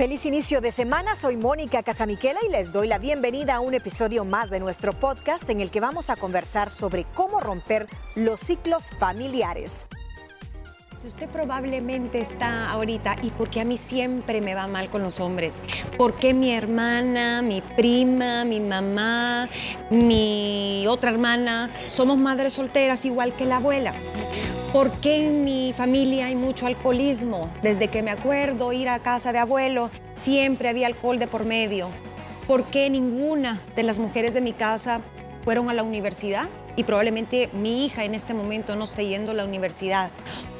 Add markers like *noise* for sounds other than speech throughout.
Feliz inicio de semana, soy Mónica Casamiquela y les doy la bienvenida a un episodio más de nuestro podcast en el que vamos a conversar sobre cómo romper los ciclos familiares. Si usted probablemente está ahorita, ¿y por qué a mí siempre me va mal con los hombres? ¿Por qué mi hermana, mi prima, mi mamá, mi otra hermana somos madres solteras igual que la abuela? ¿Por qué en mi familia hay mucho alcoholismo? Desde que me acuerdo ir a casa de abuelo, siempre había alcohol de por medio. ¿Por qué ninguna de las mujeres de mi casa fueron a la universidad? Y probablemente mi hija en este momento no esté yendo a la universidad.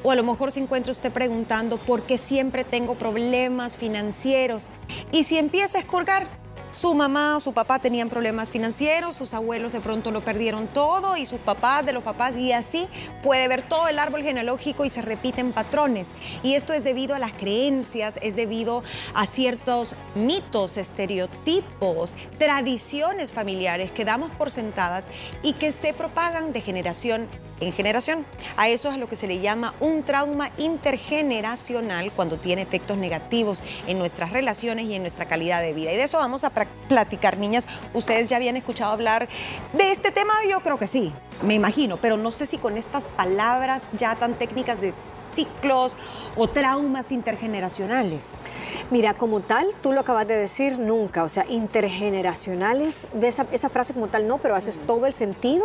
O a lo mejor se encuentra usted preguntando por qué siempre tengo problemas financieros. Y si empieza a escorgar, su mamá su papá tenían problemas financieros, sus abuelos de pronto lo perdieron todo y sus papás de los papás y así puede ver todo el árbol genealógico y se repiten patrones. Y esto es debido a las creencias, es debido a ciertos mitos, estereotipos, tradiciones familiares que damos por sentadas y que se propagan de generación en generación. A eso es a lo que se le llama un trauma intergeneracional cuando tiene efectos negativos en nuestras relaciones y en nuestra calidad de vida. Y de eso vamos a platicar, niñas. Ustedes ya habían escuchado hablar de este tema, yo creo que sí, me imagino, pero no sé si con estas palabras ya tan técnicas de ciclos o traumas intergeneracionales. Mira, como tal, tú lo acabas de decir nunca, o sea, intergeneracionales, de esa, frase como tal no, pero haces todo el sentido.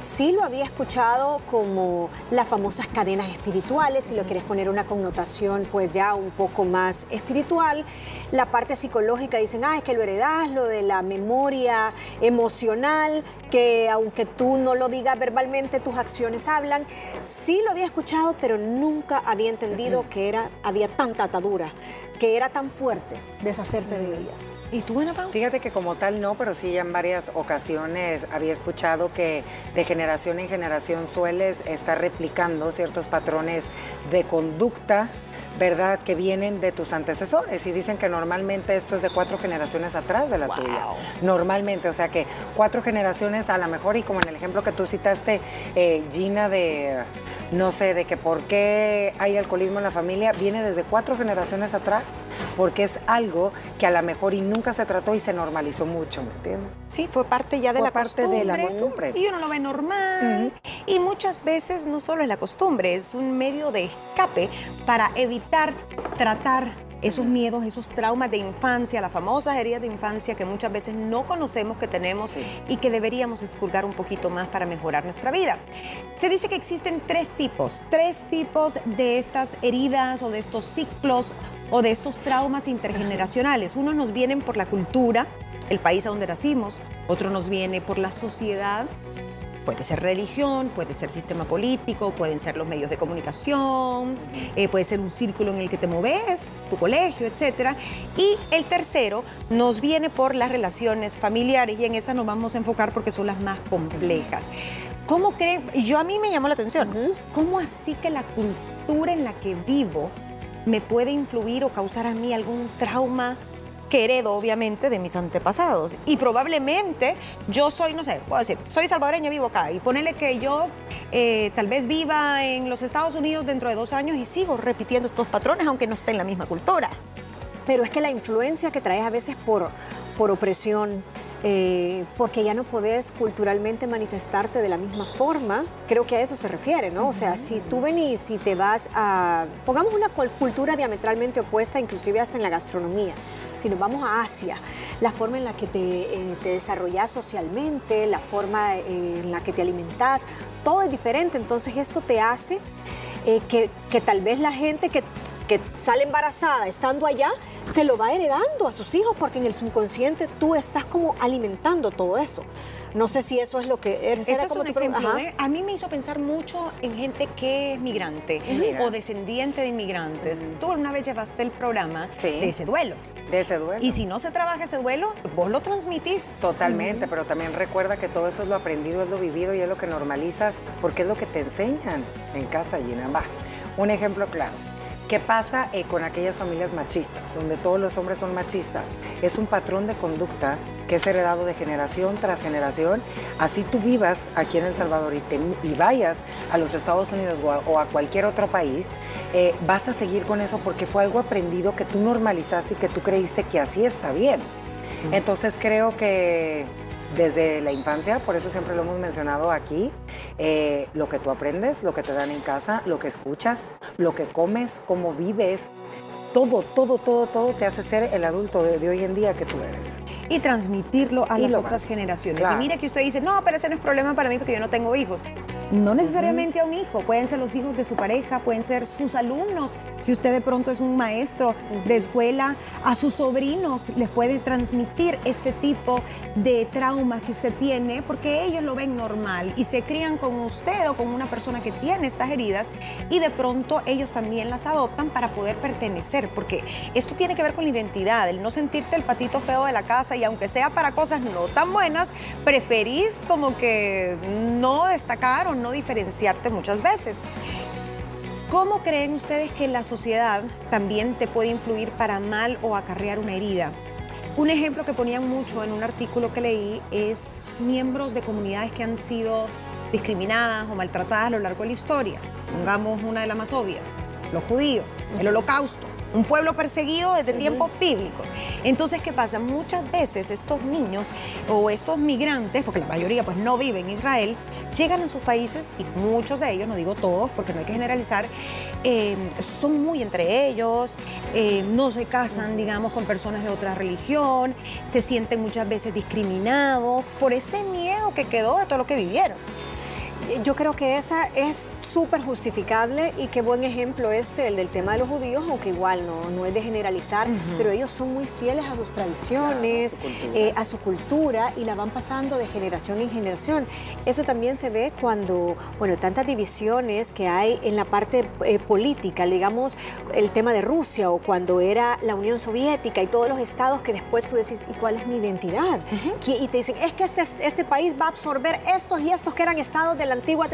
Sí lo había escuchado como las famosas cadenas espirituales, si lo quieres poner una connotación pues ya un poco más espiritual. La parte psicológica dicen, ah, es que lo heredas, lo de la memoria emocional, que aunque tú no lo digas verbalmente, tus acciones hablan. Sí lo había escuchado, pero nunca había entendido que era, había tanta atadura, que era tan fuerte deshacerse de ellas. ¿Y tú, Ana Pau? Fíjate que como tal no, pero sí en varias ocasiones había escuchado que de generación en generación sueles estar replicando ciertos patrones de conducta ¿verdad? Que vienen de tus antecesores y dicen que normalmente esto es de cuatro generaciones atrás de la tuya. Normalmente, o sea que cuatro generaciones a lo mejor y como en el ejemplo que tú citaste, eh, Gina, de, no sé, de que por qué hay alcoholismo en la familia, viene desde cuatro generaciones atrás porque es algo que a lo mejor y nunca se trató y se normalizó mucho, ¿me entiendes? Sí, fue parte ya de la parte costumbre. de la costumbre. Y uno lo ve normal. Y muchas veces no solo es la costumbre, es un medio de escape para evitar tratar esos miedos, esos traumas de infancia, las famosas heridas de infancia que muchas veces no conocemos que tenemos y que deberíamos esculgar un poquito más para mejorar nuestra vida. Se dice que existen tres tipos, tres tipos de estas heridas o de estos ciclos o de estos traumas intergeneracionales. Unos nos vienen por la cultura, el país a donde nacimos, otro nos viene por la sociedad Puede ser religión, puede ser sistema político, pueden ser los medios de comunicación, eh, puede ser un círculo en el que te moves, tu colegio, etc. Y el tercero nos viene por las relaciones familiares y en esa nos vamos a enfocar porque son las más complejas. ¿Cómo creen? Yo a mí me llamó la atención. ¿Cómo así que la cultura en la que vivo me puede influir o causar a mí algún trauma? Que heredo obviamente de mis antepasados. Y probablemente yo soy, no sé, puedo decir, soy salvadoreña, vivo acá. Y ponele que yo eh, tal vez viva en los Estados Unidos dentro de dos años y sigo repitiendo estos patrones, aunque no esté en la misma cultura. Pero es que la influencia que traes a veces por, por opresión, eh, porque ya no podés culturalmente manifestarte de la misma forma, creo que a eso se refiere, ¿no? O sea, si tú venís y te vas a, pongamos una cultura diametralmente opuesta, inclusive hasta en la gastronomía, si nos vamos a Asia, la forma en la que te, eh, desarrollas socialmente, la forma eh, en la que te alimentas, todo es diferente, entonces esto te hace que, que tal vez la gente que que sale embarazada estando allá, se lo va heredando a sus hijos porque en el subconsciente tú estás como alimentando todo eso. No sé si eso es lo que eres. Eso es un ejemplo. ¿eh? A mí me hizo pensar mucho en gente que es migrante o descendiente de inmigrantes. Tú una vez llevaste el programa de ese duelo. De ese duelo. Y si no se trabaja ese duelo, vos lo transmitís. Totalmente, pero también recuerda que todo eso es lo aprendido, es lo vivido y es lo que normalizas porque es lo que te enseñan en casa, Gina. Va, un ejemplo claro ¿Qué pasa eh, con aquellas familias machistas, donde todos los hombres son machistas? Es un patrón de conducta que es heredado de generación tras generación. Así tú vivas aquí en El Salvador y, vayas a los Estados Unidos o a, cualquier otro país, eh, vas a seguir con eso porque fue algo aprendido que tú normalizaste y que tú creíste que así está bien. Entonces creo que desde la infancia, por eso siempre lo hemos mencionado aquí, eh, lo que tú aprendes, lo que te dan en casa, lo que escuchas, lo que comes, cómo vives, todo, todo, todo, todo te hace ser el adulto de, hoy en día que tú eres. Y transmitirlo a las otras generaciones. Y mire que usted dice, no, pero ese no es problema para mí porque yo no tengo hijos. No necesariamente a un hijo, pueden ser los hijos de su pareja, pueden ser sus alumnos. Si usted de pronto es un maestro de escuela, a sus sobrinos les puede transmitir este tipo de traumas que usted tiene porque ellos lo ven normal y se crían con usted o con una persona que tiene estas heridas y de pronto ellos también las adoptan para poder pertenecer, porque esto tiene que ver con la identidad, el no sentirte el patito feo de la casa y aunque sea para cosas no tan buenas, preferís como que no destacar o no diferenciarte muchas veces. ¿Cómo creen ustedes que la sociedad también te puede influir para mal o acarrear una herida? Un ejemplo que ponían mucho en un artículo que leí es miembros de comunidades que han sido discriminadas o maltratadas a lo largo de la historia. Pongamos una de las más obvias, los judíos, el holocausto un pueblo perseguido desde tiempos bíblicos. Entonces, ¿qué pasa? Muchas veces estos niños o estos migrantes, porque la mayoría pues no vive en Israel, llegan a sus países y muchos de ellos, no digo todos porque no hay que generalizar, eh, son muy entre ellos, eh, no se casan, digamos, con personas de otra religión, se sienten muchas veces discriminados por ese miedo que quedó de todo lo que vivieron yo creo que esa es súper justificable y qué buen ejemplo este, el del tema de los judíos, aunque igual no, no es de generalizar, pero ellos son muy fieles a sus tradiciones, eh, a, su cultura y la van pasando de generación en generación. Eso también se ve cuando, bueno, tantas divisiones que hay en la parte eh, política, digamos, el tema de Rusia o cuando era la Unión Soviética y todos los estados que después tú decís, ¿y cuál es mi identidad? Y te dicen, es que este, este país va a absorber estos y estos que eran estados de la antigua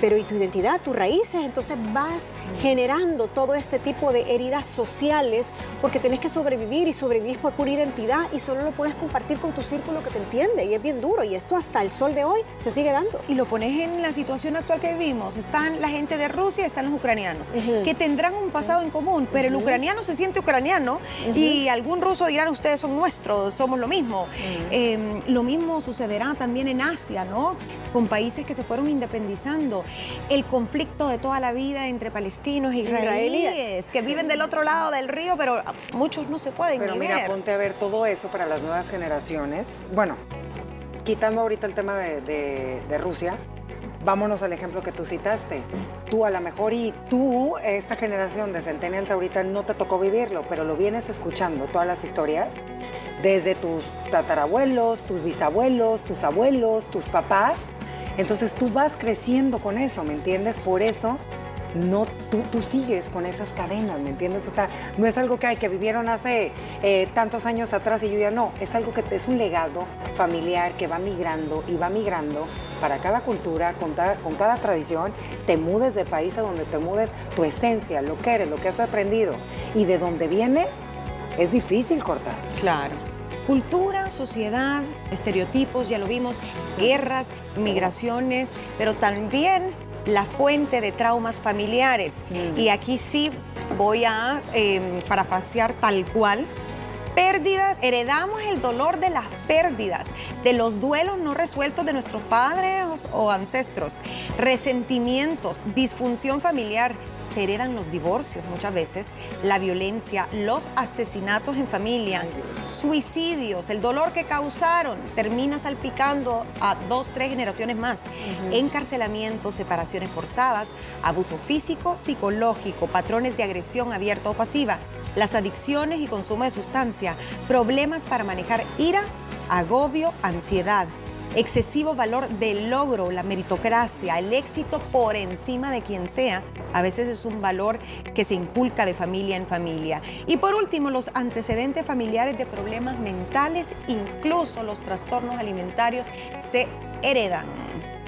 pero ¿y tu identidad, tus raíces? Entonces vas generando todo este tipo de heridas sociales porque tenés que sobrevivir y sobrevivir por pura identidad y solo lo puedes compartir con tu círculo que te entiende y es bien duro y esto hasta el sol de hoy se sigue dando. Y lo pones en la situación actual que vivimos. Están la gente de Rusia, están los ucranianos, que tendrán un pasado en común, pero el ucraniano se siente ucraniano y algún ruso dirá, ustedes son nuestros, somos lo mismo. Em, lo mismo sucederá también en Asia, ¿no? Con países que se fueron independizando el conflicto de toda la vida entre palestinos e israelíes, que viven del otro lado del río, pero muchos no se pueden Pero mira, ponte a ver todo eso para las nuevas generaciones. Bueno, quitando ahorita el tema de, Rusia, vámonos al ejemplo que tú citaste. Tú a lo mejor y tú, esta generación de centennials ahorita no te tocó vivirlo, pero lo vienes escuchando, todas las historias, desde tus tatarabuelos, tus bisabuelos, tus abuelos, tus papás, entonces tú vas creciendo con eso, ¿me entiendes? Por eso no tú, sigues con esas cadenas, ¿me entiendes? O sea, no es algo que, hay, que vivieron hace eh, tantos años atrás y yo ya no, es algo que es un legado familiar que va migrando y va migrando para cada cultura, con, con cada tradición, te mudes de país a donde te mudes, tu esencia, lo que eres, lo que has aprendido y de dónde vienes, es difícil cortar. Claro. Cultura, sociedad, estereotipos, ya lo vimos, guerras, migraciones, pero también la fuente de traumas familiares. Mm. Y aquí sí voy a eh, parafasear tal cual pérdidas, heredamos el dolor de las pérdidas, de los duelos no resueltos de nuestros padres o ancestros, resentimientos, disfunción familiar, se heredan los divorcios muchas veces, la violencia, los asesinatos en familia, suicidios, el dolor que causaron termina salpicando a dos, tres generaciones más, encarcelamientos, separaciones forzadas, abuso físico, psicológico, patrones de agresión abierta o pasiva las adicciones y consumo de sustancia, problemas para manejar ira, agobio, ansiedad, excesivo valor del logro, la meritocracia, el éxito por encima de quien sea, a veces es un valor que se inculca de familia en familia. Y por último, los antecedentes familiares de problemas mentales, incluso los trastornos alimentarios, se heredan.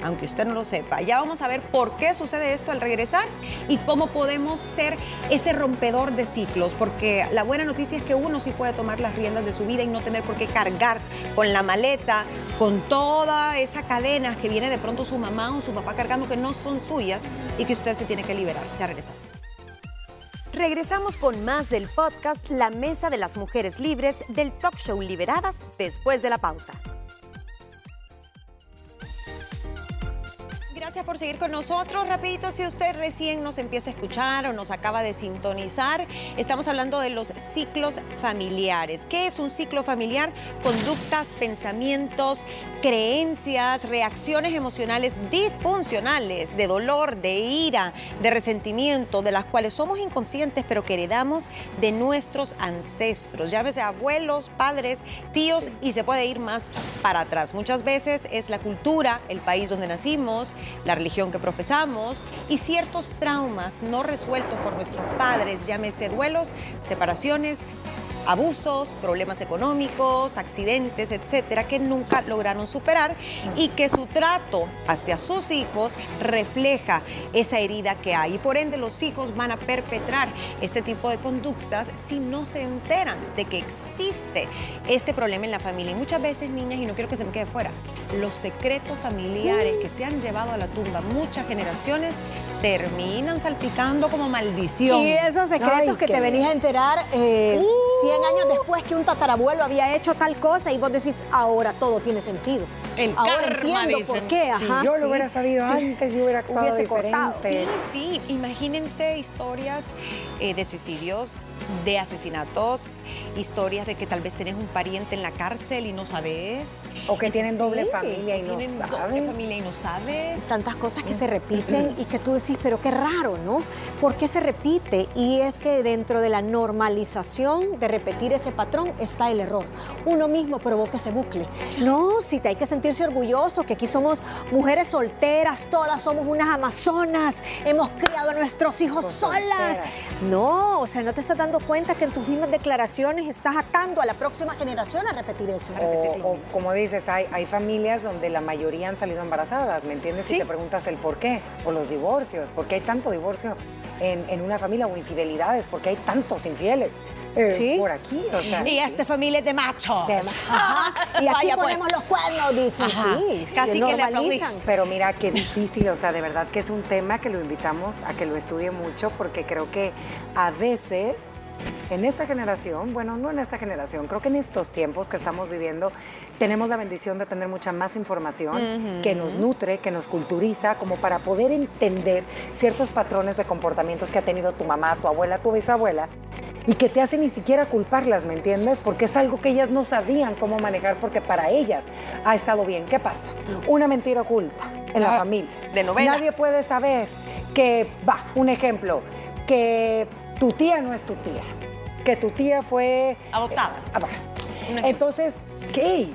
Aunque usted no lo sepa. Ya vamos a ver por qué sucede esto al regresar y cómo podemos ser ese rompedor de ciclos, porque la buena noticia es que uno sí puede tomar las riendas de su vida y no tener por qué cargar con la maleta, con toda esa cadena que viene de pronto su mamá o su papá cargando que no son suyas y que usted se tiene que liberar. Ya regresamos. Regresamos con más del podcast La Mesa de las Mujeres Libres del Talk Show Liberadas después de la pausa. Gracias por seguir con nosotros. Rapidito, si usted recién nos empieza a escuchar o nos acaba de sintonizar, estamos hablando de los ciclos familiares. ¿Qué es un ciclo familiar? Conductas, pensamientos, creencias, reacciones emocionales disfuncionales, de dolor, de ira, de resentimiento, de las cuales somos inconscientes, pero que heredamos de nuestros ancestros, llámese abuelos, padres, tíos, y se puede ir más para atrás. Muchas veces es la cultura, el país donde nacimos, la religión que profesamos y ciertos traumas no resueltos por nuestros padres, llámese duelos, separaciones, abusos, problemas económicos, accidentes, etcétera, que nunca lograron superar y que su trato hacia sus hijos refleja esa herida que hay. Y por ende, los hijos van a perpetrar este tipo de conductas si no se enteran de que existe este problema en la familia. Y muchas veces, niñas, y no quiero que se me quede fuera, los secretos familiares que se han llevado a la tumba muchas generaciones terminan salpicando como maldición. Y esos secretos que te venís a enterar eh, 100 años después que un tatarabuelo había hecho tal cosa y vos decís, ahora todo tiene sentido. El ahora karma, entiendo dicen. por qué. Si Ajá, yo sí. lo hubiera sabido Sí. antes, yo hubiera actuado Hubiese cortado. diferente. Sí, sí, imagínense historias eh, de suicidios, de asesinatos, historias de que tal vez tenés un pariente en la cárcel y no sabes. O que tienen doble Sí, familia y no Tienen doble familia y no sabes. tantas cosas que se repiten y que tú decís, pero qué raro, ¿no? ¿Por qué se repite? Y es que dentro de la normalización de repetir ese patrón está el error. Uno mismo provoca ese bucle. No, si te hay que sentirse orgulloso, que aquí somos mujeres solteras, todas somos unas amazonas, hemos criado a nuestros hijos solas. solteras. No, o sea, no te estás dando cuenta que en tus mismas declaraciones estás atando a la próxima generación a repetir eso. O, o como dices, hay, hay familias donde la mayoría han salido embarazadas, ¿me entiendes? Sí. Y te preguntas el por qué, o los divorcios, ¿por qué hay tanto divorcio en, en una familia o infidelidades? ¿Por qué hay tantos infieles eh, Sí. por aquí? O sea, Y esta familia es de machos. De- *laughs* Ajá. Y aquí Vaya, pues. ponemos los cuernos, dicen. Ajá. Sí, Casi sí, que le aplaudís. Pero mira qué difícil, o sea, de verdad que es un tema que lo invitamos a que lo estudie mucho porque creo que a veces en esta generación, bueno, no en esta generación, creo que en estos tiempos que estamos viviendo tenemos la bendición de tener mucha más información que nos nutre, que nos culturiza, como para poder entender ciertos patrones de comportamientos que ha tenido tu mamá, tu abuela, tu bisabuela y que te hace ni siquiera culparlas, ¿me entiendes? Porque es algo que ellas no sabían cómo manejar porque para ellas ha estado bien. ¿Qué pasa? Una mentira oculta en la Ah, familia. de novela. Nadie puede saber que, va, un ejemplo, que tu tía no es tu tía, que tu tía fue... Adoptada. Ah. Un ejemplo. Entonces, ¿qué?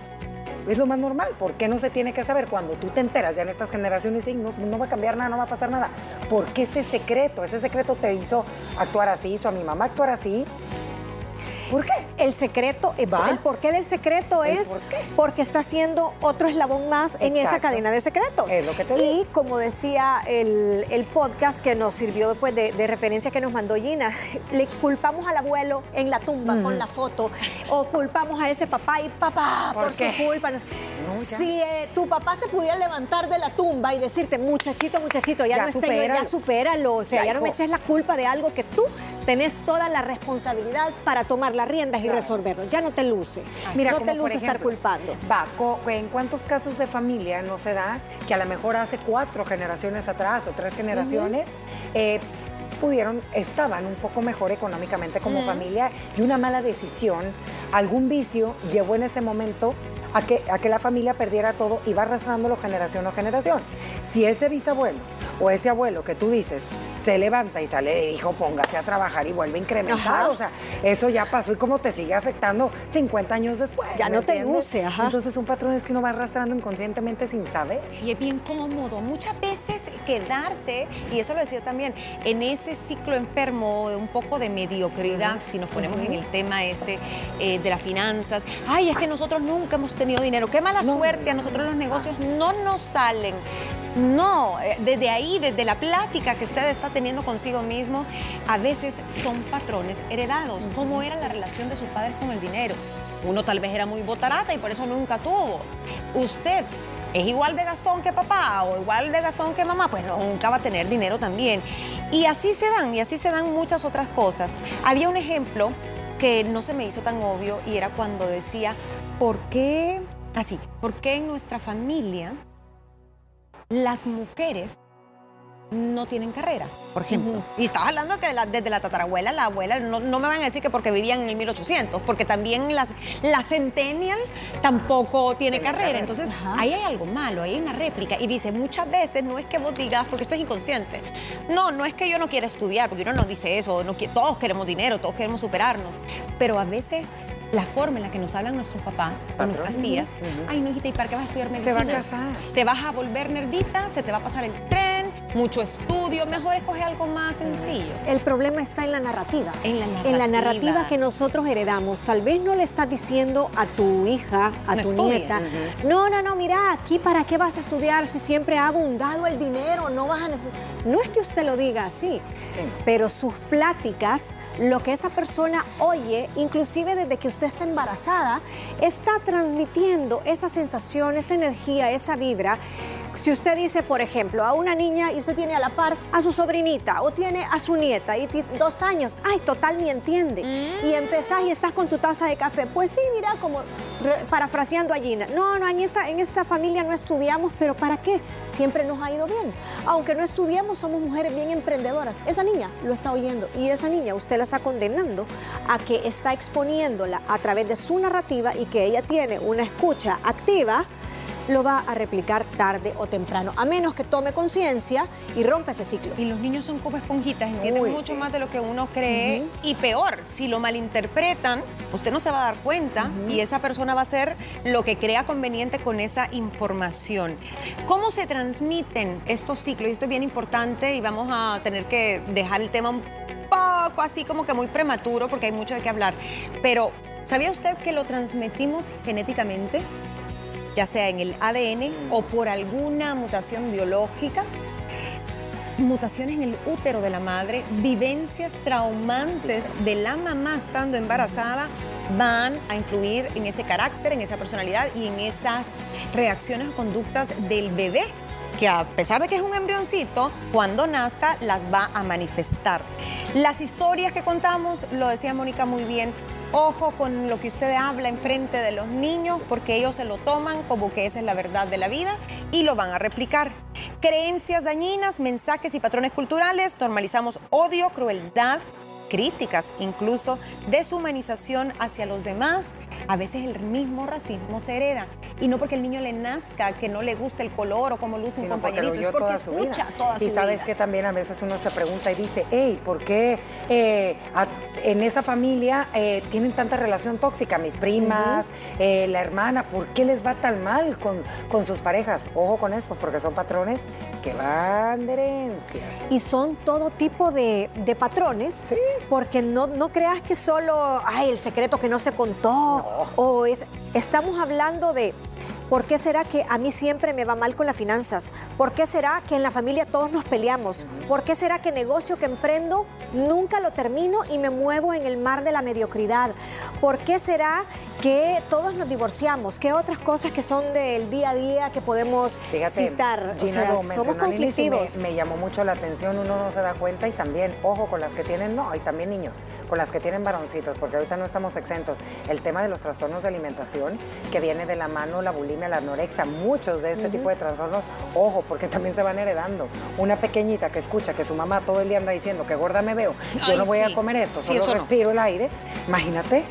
Es lo más normal. ¿Por qué no se tiene que saber? Cuando tú te enteras ya en estas generaciones, sí, no, no va a cambiar nada, no va a pasar nada. ¿Por qué ese secreto? Ese secreto te hizo actuar así, hizo a mi mamá actuar así. ¿Por qué? El secreto, el, ¿Va? el porqué del secreto ¿El es por qué? porque está siendo otro eslabón más en esa cadena de secretos. Es lo que te y como decía el, el podcast que nos sirvió después de, de referencia que nos mandó Gina, *laughs* le culpamos al abuelo en la tumba con la foto o culpamos a ese papá y papá ¿Por por, su culpa. si eh, tu papá se pudiera levantar de la tumba y decirte, muchachito, muchachito, ya, Ya no está en- supéralo. ya supéralo, o sea, Ya, ya, no me eches la culpa de algo que tú tenés toda la responsabilidad para tomar las riendas y resolverlo. Ya no te luce. Mira, no te luce estar culpando. Va, ¿en cuántos casos de familia no se da que a lo mejor hace cuatro generaciones atrás o tres generaciones eh, pudieron, estaban un poco mejor económicamente como familia y una mala decisión, algún vicio llevó en ese momento a que, a que la familia perdiera todo y va arrastrándolo generación a generación. Si ese bisabuelo o ese abuelo que tú dices se levanta y sale el hijo, póngase a trabajar y vuelve a incrementar. Ajá. O sea, eso ya pasó y cómo te sigue afectando 50 años después. Ya ¿me no te luce, ajá. Entonces son patrones que uno va arrastrando inconscientemente sin saber. Y es bien cómodo. Muchas veces quedarse, y eso lo decía también, en ese ciclo enfermo de un poco de mediocridad, si nos ponemos en el tema este eh, de las finanzas. Ay, es que nosotros nunca hemos tenido dinero. Qué mala suerte, a nosotros los negocios no nos salen. No, eh, desde ahí, desde la plática que usted está teniendo consigo mismo, a veces son patrones heredados. ¿Cómo era la relación de sus padres con el dinero? Uno tal vez era muy botarata y por eso nunca tuvo. Usted es igual de gastón que papá o igual de gastón que mamá, pues nunca va a tener dinero también. Y así se dan, y así se dan muchas otras cosas. Había un ejemplo que no se me hizo tan obvio y era cuando decía, ¿por qué, así, por qué en nuestra familia las mujeres no tienen carrera, por ejemplo. Y estabas hablando que de la- desde la tatarabuela, la abuela, no, no me van a decir que porque vivían en el 1800, porque también las, la centennial tampoco tiene carrera. Entonces, ahí hay algo malo, ahí hay una réplica. Y dice, muchas veces no es que vos digas, porque esto es inconsciente. No, no es que yo no quiera estudiar, porque uno no dice eso, no, todos queremos dinero, todos queremos superarnos. Pero a veces la forma en la que nos hablan nuestros papás o nuestras tías, ay, no, hijita, ¿y para qué vas a estudiar Se medicina? va a casar. Te vas a volver nerdita, se te va a pasar el tren, mucho estudio, mejor escoge algo más sencillo. El problema está en la narrativa. En la En la narrativa. narrativa que nosotros heredamos. Tal vez no le estás diciendo a tu hija, a No tu nieta, no, no, no, mira, aquí para qué vas a estudiar si siempre ha abundado el dinero, no vas a necesitar. No es que usted lo diga así, Sí. pero sus pláticas, lo que esa persona oye, inclusive desde que usted está embarazada, está transmitiendo esa sensación, esa energía, esa vibra. Si usted dice, por ejemplo, a una niña y usted tiene a la par a su sobrinita o tiene a su nieta y dos años, ay, total ni entiende. Y empezás y estás con tu taza de café. Pues sí, mira, como parafraseando a Gina. No, no, en esta, en esta familia no estudiamos, pero ¿para qué? Siempre nos ha ido bien. Aunque no estudiemos, somos mujeres bien emprendedoras. Esa niña lo está oyendo y esa niña usted la está condenando a que está exponiéndola a través de su narrativa y que ella tiene una escucha activa lo va a replicar tarde o temprano, a menos que tome conciencia y rompa ese ciclo. Y los niños son como esponjitas, entienden Uy, mucho sí. más de lo que uno cree. Y peor, si lo malinterpretan, usted no se va a dar cuenta y esa persona va a hacer lo que crea conveniente con esa información. ¿Cómo se transmiten estos ciclos? Y esto es bien importante y vamos a tener que dejar el tema un poco así como que muy prematuro porque hay mucho de qué hablar. Pero, ¿sabía usted que lo transmitimos genéticamente? Ya sea en el ADN o por alguna mutación biológica, mutaciones en el útero de la madre, vivencias traumantes de la mamá estando embarazada van a influir en ese carácter, en esa personalidad y en esas reacciones o conductas del bebé que a pesar de que es un embrioncito, cuando nazca las va a manifestar. Las historias que contamos, lo decía Mónica muy bien, ojo con lo que usted habla en frente de los niños, porque ellos se lo toman como que esa es la verdad de la vida y lo van a replicar. Creencias dañinas, mensajes y patrones culturales, normalizamos odio, crueldad, críticas, incluso deshumanización hacia los demás. A veces el mismo racismo se hereda. Y no porque el niño le nazca, que no le guste el color o cómo luce un sino porque compañerito, lo es porque toda su vida. escucha toda su y sabes vida. que también a veces uno se pregunta y dice, hey, ¿por qué eh, a- en esa familia eh, tienen tanta relación tóxica? Mis primas, eh, la hermana, ¿por qué les va tan mal con, con sus parejas? Ojo con eso, porque son patrones que van de herencia. Y son todo tipo de, de patrones, porque no, no creas que solo, ay, el secreto que no se contó, o es, estamos hablando de, ¿por qué será que a mí siempre me va mal con las finanzas? ¿Por qué será que en la familia todos nos peleamos? ¿Por qué será que negocio que emprendo nunca lo termino y me muevo en el mar de la mediocridad? ¿Por qué será que todos nos divorciamos? ¿Qué otras cosas que son del día a día que podemos Fíjate, citar? O Gina sea, lo somos conflictivos. Me, me llamó mucho la atención, uno no se da cuenta y también, ojo, con las que tienen, no, y también niños, con las que tienen varoncitos, porque ahorita no estamos exentos. El tema de los trastornos de alimentación, que viene de la mano la bulimia, la anorexia, muchos de este tipo de trastornos, ojo, porque también se van heredando. Una pequeñita que escucha que su mamá todo el día anda diciendo que gorda me veo, yo Ay, no voy sí. a comer esto, Sí, solo no. respiro el aire, imagínate.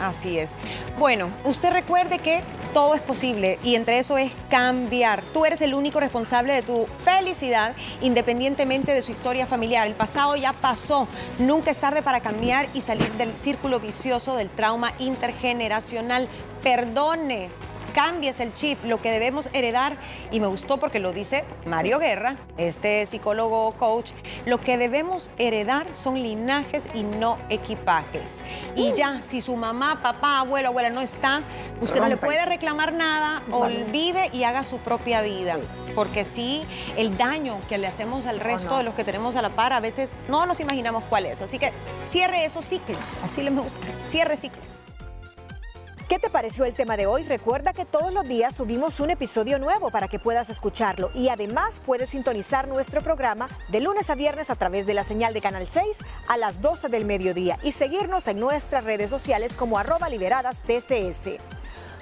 Así es. Bueno, usted recuerde que todo es posible y entre eso es cambiar. Tú eres el único responsable de tu felicidad independientemente de su historia familiar. El pasado ya pasó. Nunca es tarde para cambiar y salir del círculo vicioso del trauma intergeneracional. Perdone cambies el chip, lo que debemos heredar, y me gustó porque lo dice Mario Guerra, este psicólogo coach, lo que debemos heredar son linajes y no equipajes. Y ya, si su mamá, papá, abuelo, abuela no está, usted no le puede reclamar nada, olvide y haga su propia vida. Porque sí, el daño que le hacemos al resto de los que tenemos a la par, a veces no nos imaginamos cuál es. Así que cierre esos ciclos, así les me gusta, cierre ciclos. ¿Qué te pareció el tema de hoy? Recuerda que todos los días subimos un episodio nuevo para que puedas escucharlo y además puedes sintonizar nuestro programa de lunes a viernes a través de la señal de Canal 6 a las 12 del mediodía y seguirnos en nuestras redes sociales como arroba liberadas TCS.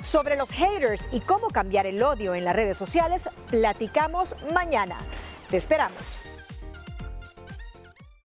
Sobre los haters y cómo cambiar el odio en las redes sociales, platicamos mañana. Te esperamos.